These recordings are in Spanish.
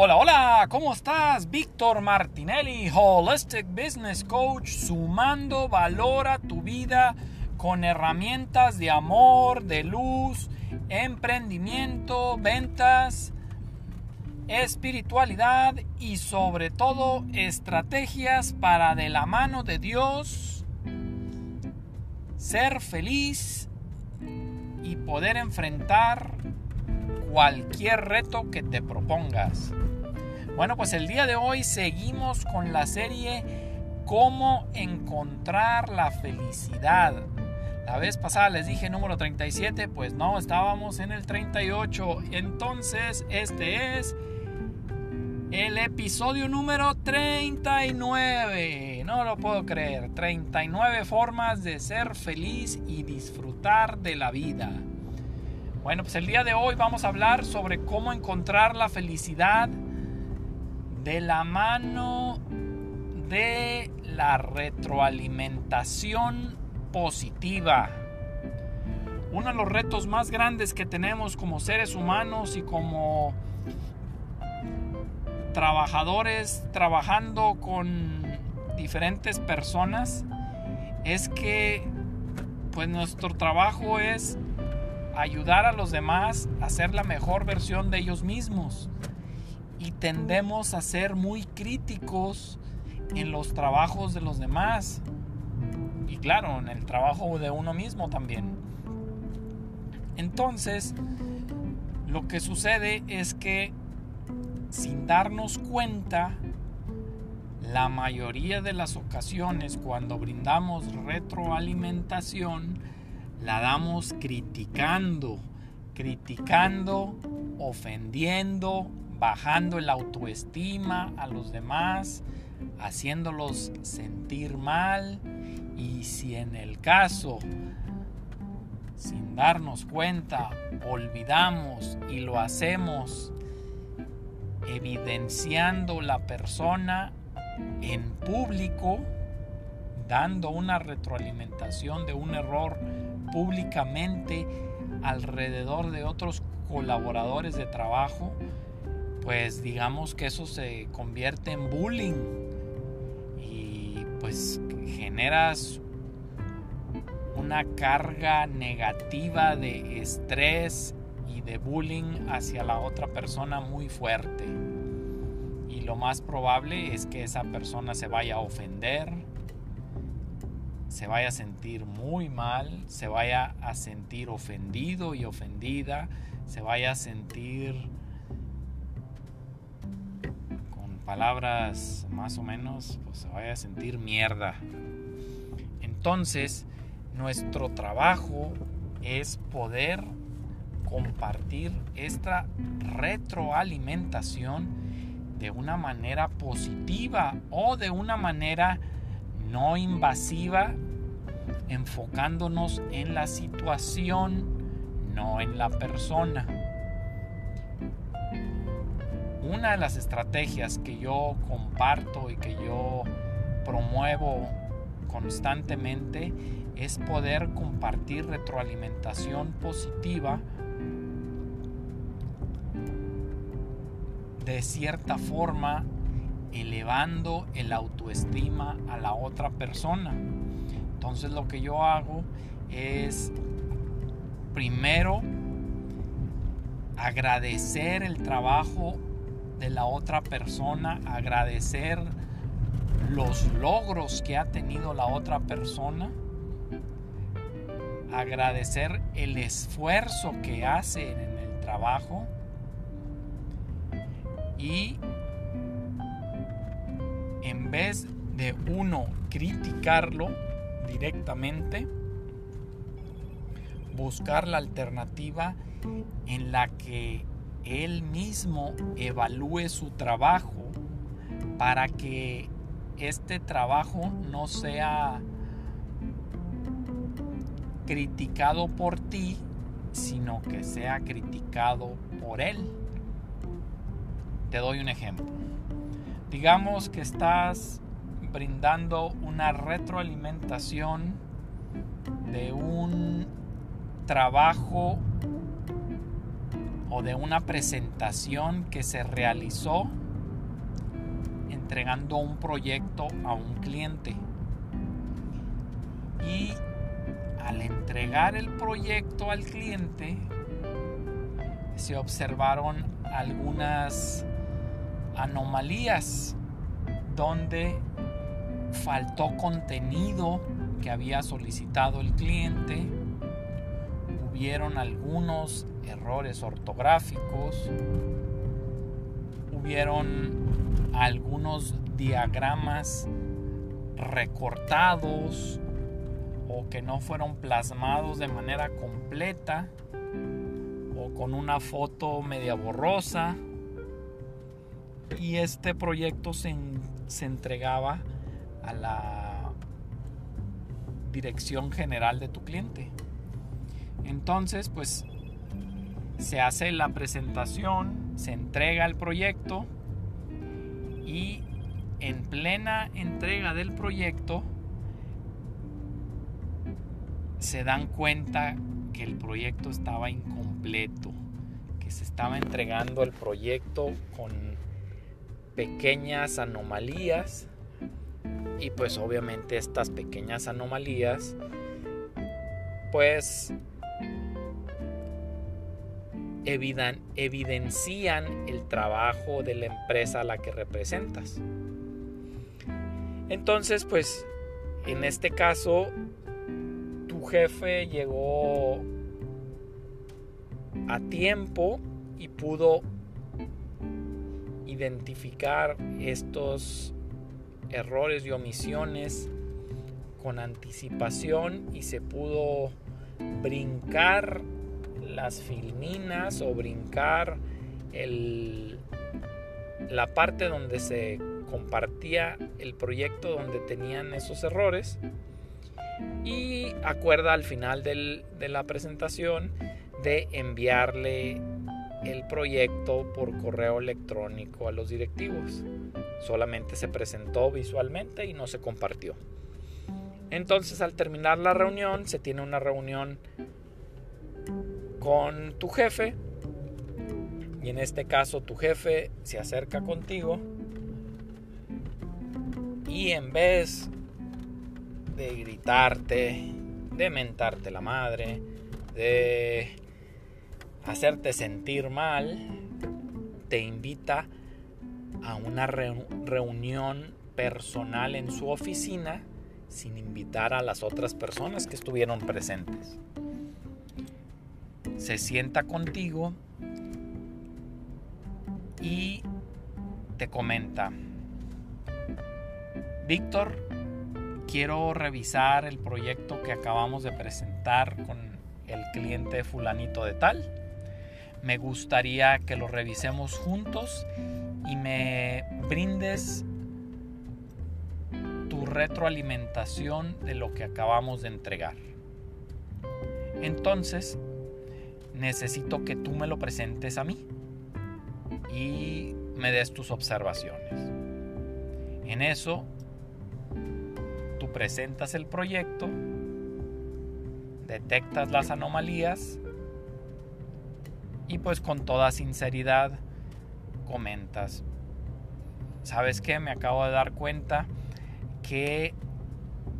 Hola, hola, ¿cómo estás? Víctor Martinelli, Holistic Business Coach, sumando valor a tu vida con herramientas de amor, de luz, emprendimiento, ventas, espiritualidad y sobre todo estrategias para de la mano de Dios ser feliz y poder enfrentar cualquier reto que te propongas. Bueno, pues el día de hoy seguimos con la serie Cómo encontrar la felicidad. La vez pasada les dije número 37, pues no, estábamos en el 38. Entonces, este es el episodio número 39. No lo puedo creer. 39 formas de ser feliz y disfrutar de la vida. Bueno, pues el día de hoy vamos a hablar sobre cómo encontrar la felicidad de la mano de la retroalimentación positiva. Uno de los retos más grandes que tenemos como seres humanos y como trabajadores trabajando con diferentes personas es que pues nuestro trabajo es ayudar a los demás a ser la mejor versión de ellos mismos tendemos a ser muy críticos en los trabajos de los demás y claro, en el trabajo de uno mismo también. Entonces, lo que sucede es que sin darnos cuenta, la mayoría de las ocasiones cuando brindamos retroalimentación, la damos criticando, criticando, ofendiendo, bajando el autoestima a los demás, haciéndolos sentir mal. Y si en el caso, sin darnos cuenta, olvidamos y lo hacemos evidenciando la persona en público, dando una retroalimentación de un error públicamente alrededor de otros colaboradores de trabajo, pues digamos que eso se convierte en bullying y pues generas una carga negativa de estrés y de bullying hacia la otra persona muy fuerte. Y lo más probable es que esa persona se vaya a ofender, se vaya a sentir muy mal, se vaya a sentir ofendido y ofendida, se vaya a sentir palabras más o menos, pues se vaya a sentir mierda. Entonces, nuestro trabajo es poder compartir esta retroalimentación de una manera positiva o de una manera no invasiva, enfocándonos en la situación, no en la persona una de las estrategias que yo comparto y que yo promuevo constantemente es poder compartir retroalimentación positiva de cierta forma elevando el autoestima a la otra persona. Entonces lo que yo hago es primero agradecer el trabajo de la otra persona, agradecer los logros que ha tenido la otra persona, agradecer el esfuerzo que hace en el trabajo y en vez de uno criticarlo directamente, buscar la alternativa en la que él mismo evalúe su trabajo para que este trabajo no sea criticado por ti, sino que sea criticado por él. Te doy un ejemplo. Digamos que estás brindando una retroalimentación de un trabajo o de una presentación que se realizó entregando un proyecto a un cliente. Y al entregar el proyecto al cliente, se observaron algunas anomalías donde faltó contenido que había solicitado el cliente, hubieron algunos errores ortográficos, hubieron algunos diagramas recortados o que no fueron plasmados de manera completa o con una foto media borrosa. Y este proyecto se, se entregaba a la dirección general de tu cliente. Entonces pues se hace la presentación se entrega el proyecto y en plena entrega del proyecto se dan cuenta que el proyecto estaba incompleto, que se estaba entregando el proyecto con pequeñas anomalías y pues obviamente estas pequeñas anomalías pues evidencian el trabajo de la empresa a la que representas. Entonces, pues, en este caso, tu jefe llegó a tiempo y pudo identificar estos errores y omisiones con anticipación y se pudo brincar las filminas o brincar el, la parte donde se compartía el proyecto donde tenían esos errores y acuerda al final de la presentación de enviarle el proyecto por correo electrónico a los directivos. Solamente se presentó visualmente y no se compartió. Entonces al terminar la reunión se tiene una reunión con tu jefe y en este caso tu jefe se acerca contigo y en vez de gritarte, de mentarte la madre, de hacerte sentir mal, te invita a una reunión personal en su oficina sin invitar a las otras personas que estuvieron presentes se sienta contigo y te comenta, Víctor, quiero revisar el proyecto que acabamos de presentar con el cliente fulanito de tal. Me gustaría que lo revisemos juntos y me brindes tu retroalimentación de lo que acabamos de entregar. Entonces, necesito que tú me lo presentes a mí y me des tus observaciones. En eso, tú presentas el proyecto, detectas las anomalías y pues con toda sinceridad comentas, ¿sabes qué? Me acabo de dar cuenta que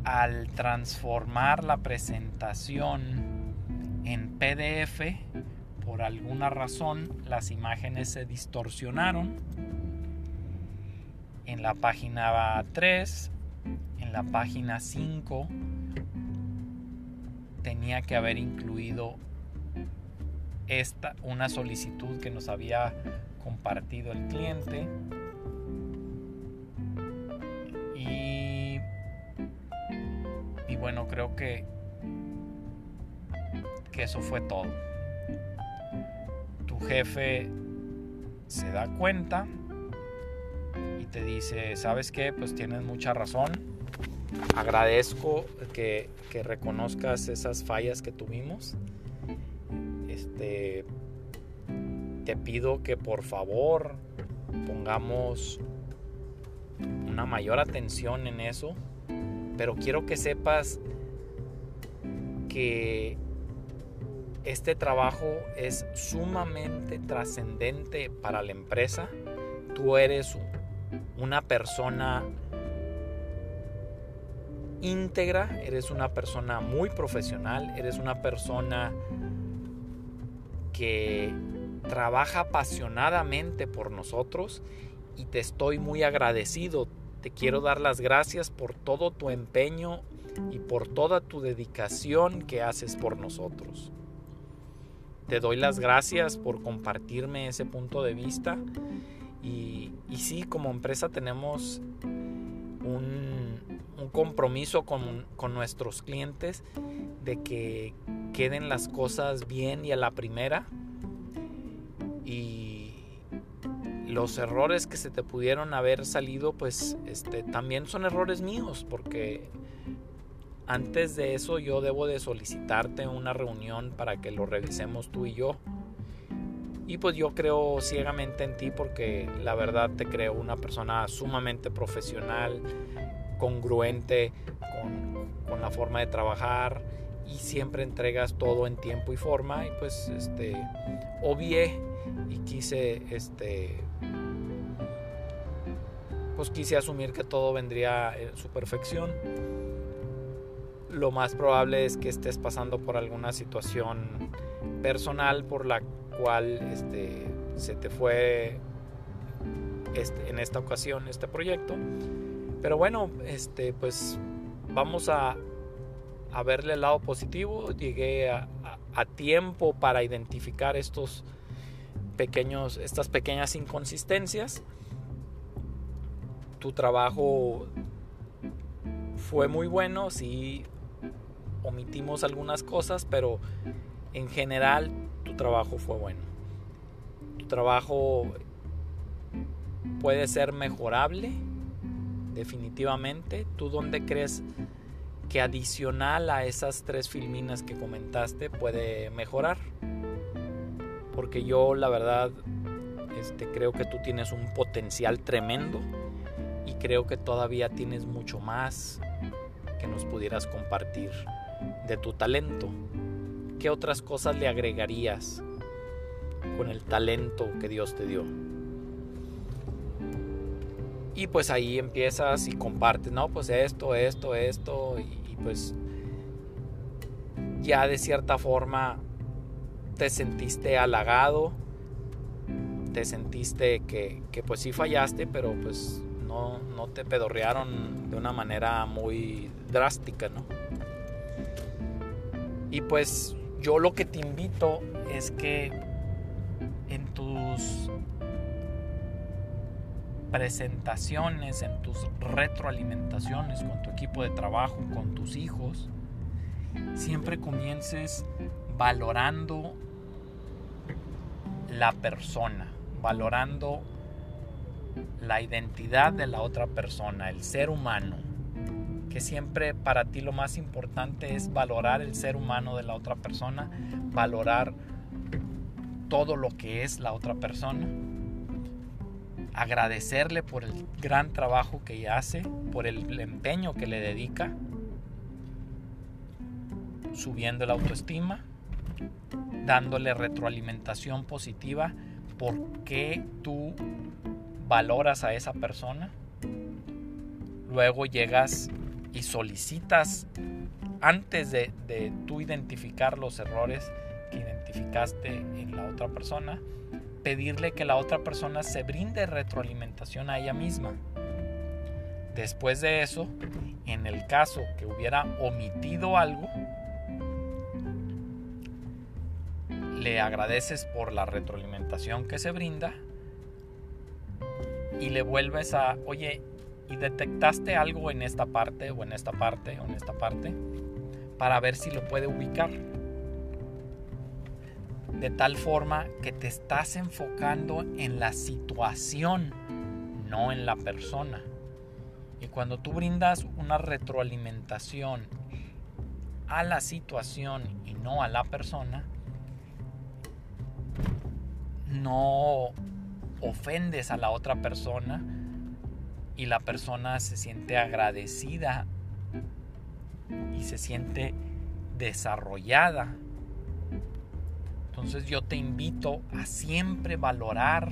al transformar la presentación en PDF, por alguna razón, las imágenes se distorsionaron. En la página 3, en la página 5, tenía que haber incluido esta, una solicitud que nos había compartido el cliente. Y, y bueno, creo que eso fue todo. Tu jefe se da cuenta y te dice, ¿sabes qué? Pues tienes mucha razón. Agradezco que, que reconozcas esas fallas que tuvimos. Este, te pido que por favor pongamos una mayor atención en eso, pero quiero que sepas que este trabajo es sumamente trascendente para la empresa. Tú eres una persona íntegra, eres una persona muy profesional, eres una persona que trabaja apasionadamente por nosotros y te estoy muy agradecido. Te quiero dar las gracias por todo tu empeño y por toda tu dedicación que haces por nosotros. Te doy las gracias por compartirme ese punto de vista. Y, sí, como empresa tenemos un, compromiso con, con nuestros clientes de que queden las cosas bien y a la primera. Y los errores que se te pudieron haber salido pues este también son errores míos porque antes de eso yo debo de solicitarte una reunión para que lo revisemos tú y yo. Y pues yo creo ciegamente en ti porque la verdad te creo una persona sumamente profesional, congruente con, la forma de trabajar y siempre entregas todo en tiempo y forma y pues este obvié y quise este pues quise asumir que todo vendría en su perfección lo más probable es que estés pasando por alguna situación personal por la cual este, se te fue este, en esta ocasión este proyecto. Pero bueno, este, pues vamos a, a verle el lado positivo. Llegué a, tiempo para identificar estos pequeños, estas pequeñas inconsistencias. Tu trabajo fue muy bueno, sí omitimos algunas cosas, pero en general tu trabajo fue bueno. Tu trabajo puede ser mejorable, definitivamente. ¿Tú dónde crees que adicional a esas tres filminas que comentaste puede mejorar? Porque yo la verdad este, creo que tú tienes un potencial tremendo y creo que todavía tienes mucho más que nos pudieras compartir de tu talento. ¿Qué otras cosas le agregarías con el talento que Dios te dio? Y pues ahí empiezas y compartes, no, pues esto, esto, esto, y, pues ya de cierta forma te sentiste halagado, te sentiste que, que pues sí fallaste, pero pues no, no te pedorrearon de una manera muy drástica, ¿no? Y pues yo lo que te invito es que en tus presentaciones, en tus retroalimentaciones con tu equipo de trabajo, con tus hijos, siempre comiences valorando la persona, valorando la identidad de la otra persona, el ser humano que siempre para ti lo más importante es valorar el ser humano de la otra persona, valorar todo lo que es la otra persona, agradecerle por el gran trabajo que ella hace, por el empeño que le dedica, subiendo la autoestima, dándole retroalimentación positiva, por qué tú valoras a esa persona. Luego llegas y solicitas antes de, tú identificar los errores que identificaste en la otra persona, pedirle que la otra persona se brinde retroalimentación a ella misma. Después de eso, en el caso que hubiera omitido algo, le agradeces por la retroalimentación que se brinda y le vuelves a, oye, y detectaste algo en esta parte o en esta parte o en esta parte para ver si lo puede ubicar. De tal forma que te estás enfocando en la situación, no en la persona. Y cuando tú brindas una retroalimentación a la situación y no a la persona, no ofendes a la otra persona, y la persona se siente agradecida y se siente desarrollada. Entonces yo te invito a siempre valorar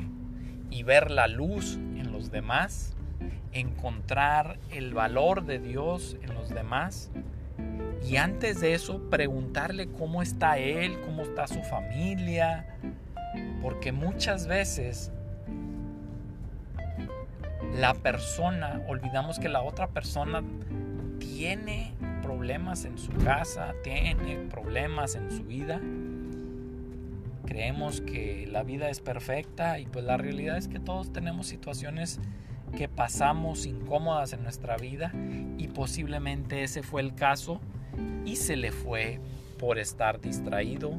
y ver la luz en los demás, encontrar el valor de Dios en los demás y antes de eso preguntarle cómo está él, cómo está su familia, porque muchas veces la persona, olvidamos que la otra persona tiene problemas en su casa, tiene problemas en su vida. Creemos que la vida es perfecta y pues la realidad es que todos tenemos situaciones que pasamos incómodas en nuestra vida y posiblemente ese fue el caso y se le fue por estar distraído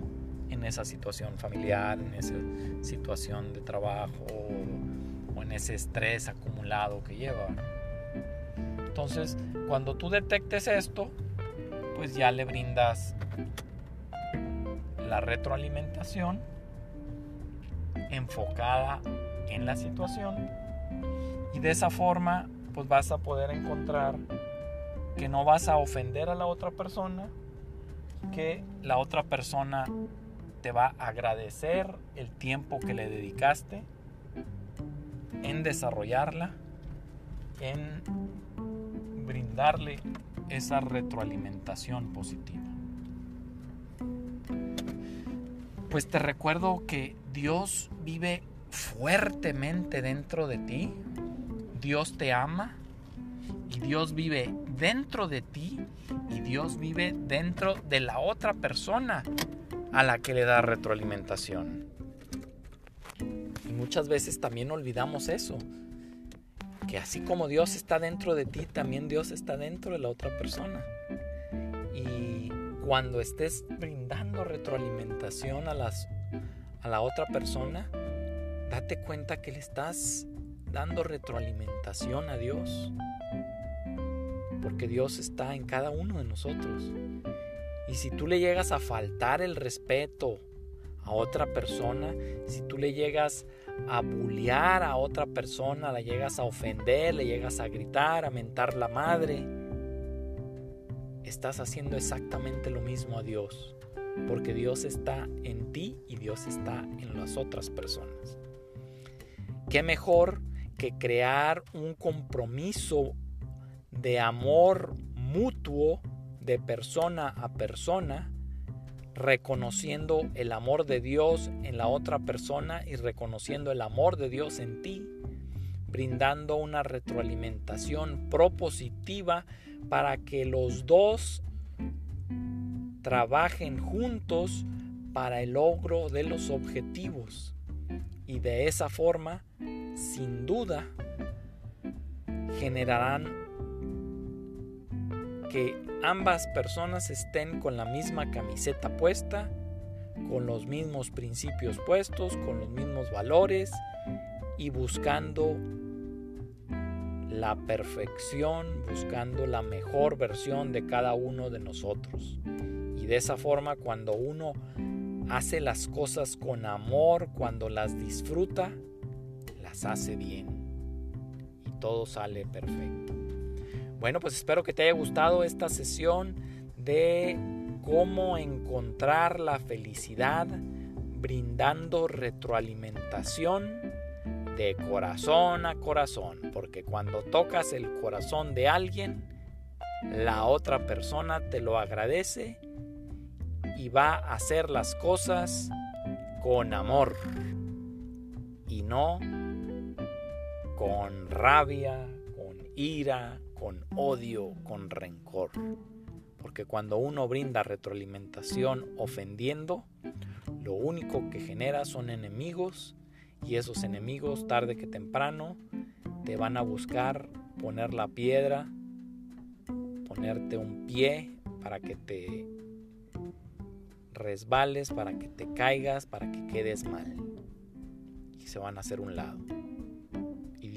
en esa situación familiar, en esa situación de trabajo ese estrés acumulado que lleva. Entonces, cuando tú detectes esto, pues ya le brindas la retroalimentación enfocada en la situación y de esa forma pues vas a poder encontrar que no vas a ofender a la otra persona, que la otra persona te va a agradecer el tiempo que le dedicaste en desarrollarla, en brindarle esa retroalimentación positiva. Pues te recuerdo que Dios vive fuertemente dentro de ti, Dios te ama y Dios vive dentro de ti y Dios vive dentro de la otra persona a la que le da retroalimentación. Muchas veces también olvidamos eso, que así como Dios está dentro de ti, también Dios está dentro de la otra persona. Y cuando estés brindando retroalimentación a, las, a la otra persona, date cuenta que le estás dando retroalimentación a Dios porque Dios está en cada uno de nosotros. Y si tú le llegas a faltar el respeto a otra persona, si tú le llegas a bullear a otra persona, la llegas a ofender, le llegas a gritar, a mentar la madre, estás haciendo exactamente lo mismo a Dios, porque Dios está en ti y Dios está en las otras personas. ¿Qué mejor que crear un compromiso de amor mutuo de persona a persona, reconociendo el amor de Dios en la otra persona y reconociendo el amor de Dios en ti, brindando una retroalimentación propositiva para que los dos trabajen juntos para el logro de los objetivos. Y de esa forma, sin duda, generarán que ambas personas estén con la misma camiseta puesta, con los mismos principios puestos, con los mismos valores y buscando la perfección, buscando la mejor versión de cada uno de nosotros. Y de esa forma cuando uno hace las cosas con amor, cuando las disfruta, las hace bien. Y todo sale perfecto. Bueno, pues espero que te haya gustado esta sesión de cómo encontrar la felicidad brindando retroalimentación de corazón a corazón, porque cuando tocas el corazón de alguien, la otra persona te lo agradece y va a hacer las cosas con amor y no con rabia, con ira, con odio, con rencor. Porque cuando uno brinda retroalimentación ofendiendo, lo único que genera son enemigos y esos enemigos tarde que temprano te van a buscar poner la piedra, ponerte un pie para que te resbales, para que te caigas, para que quedes mal. Y se van a hacer un lado.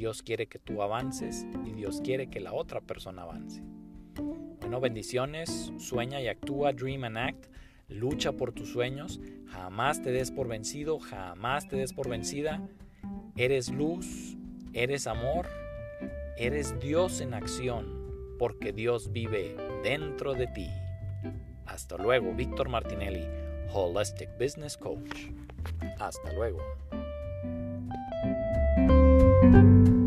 Dios quiere que tú avances y Dios quiere que la otra persona avance. Bueno, bendiciones, sueña y actúa, dream and act, lucha por tus sueños, jamás te des por vencido, jamás te des por vencida. Eres luz, eres amor, eres Dios en acción, porque Dios vive dentro de ti. Hasta luego, Víctor Martinelli, Holistic Business Coach. Hasta luego. Thank you.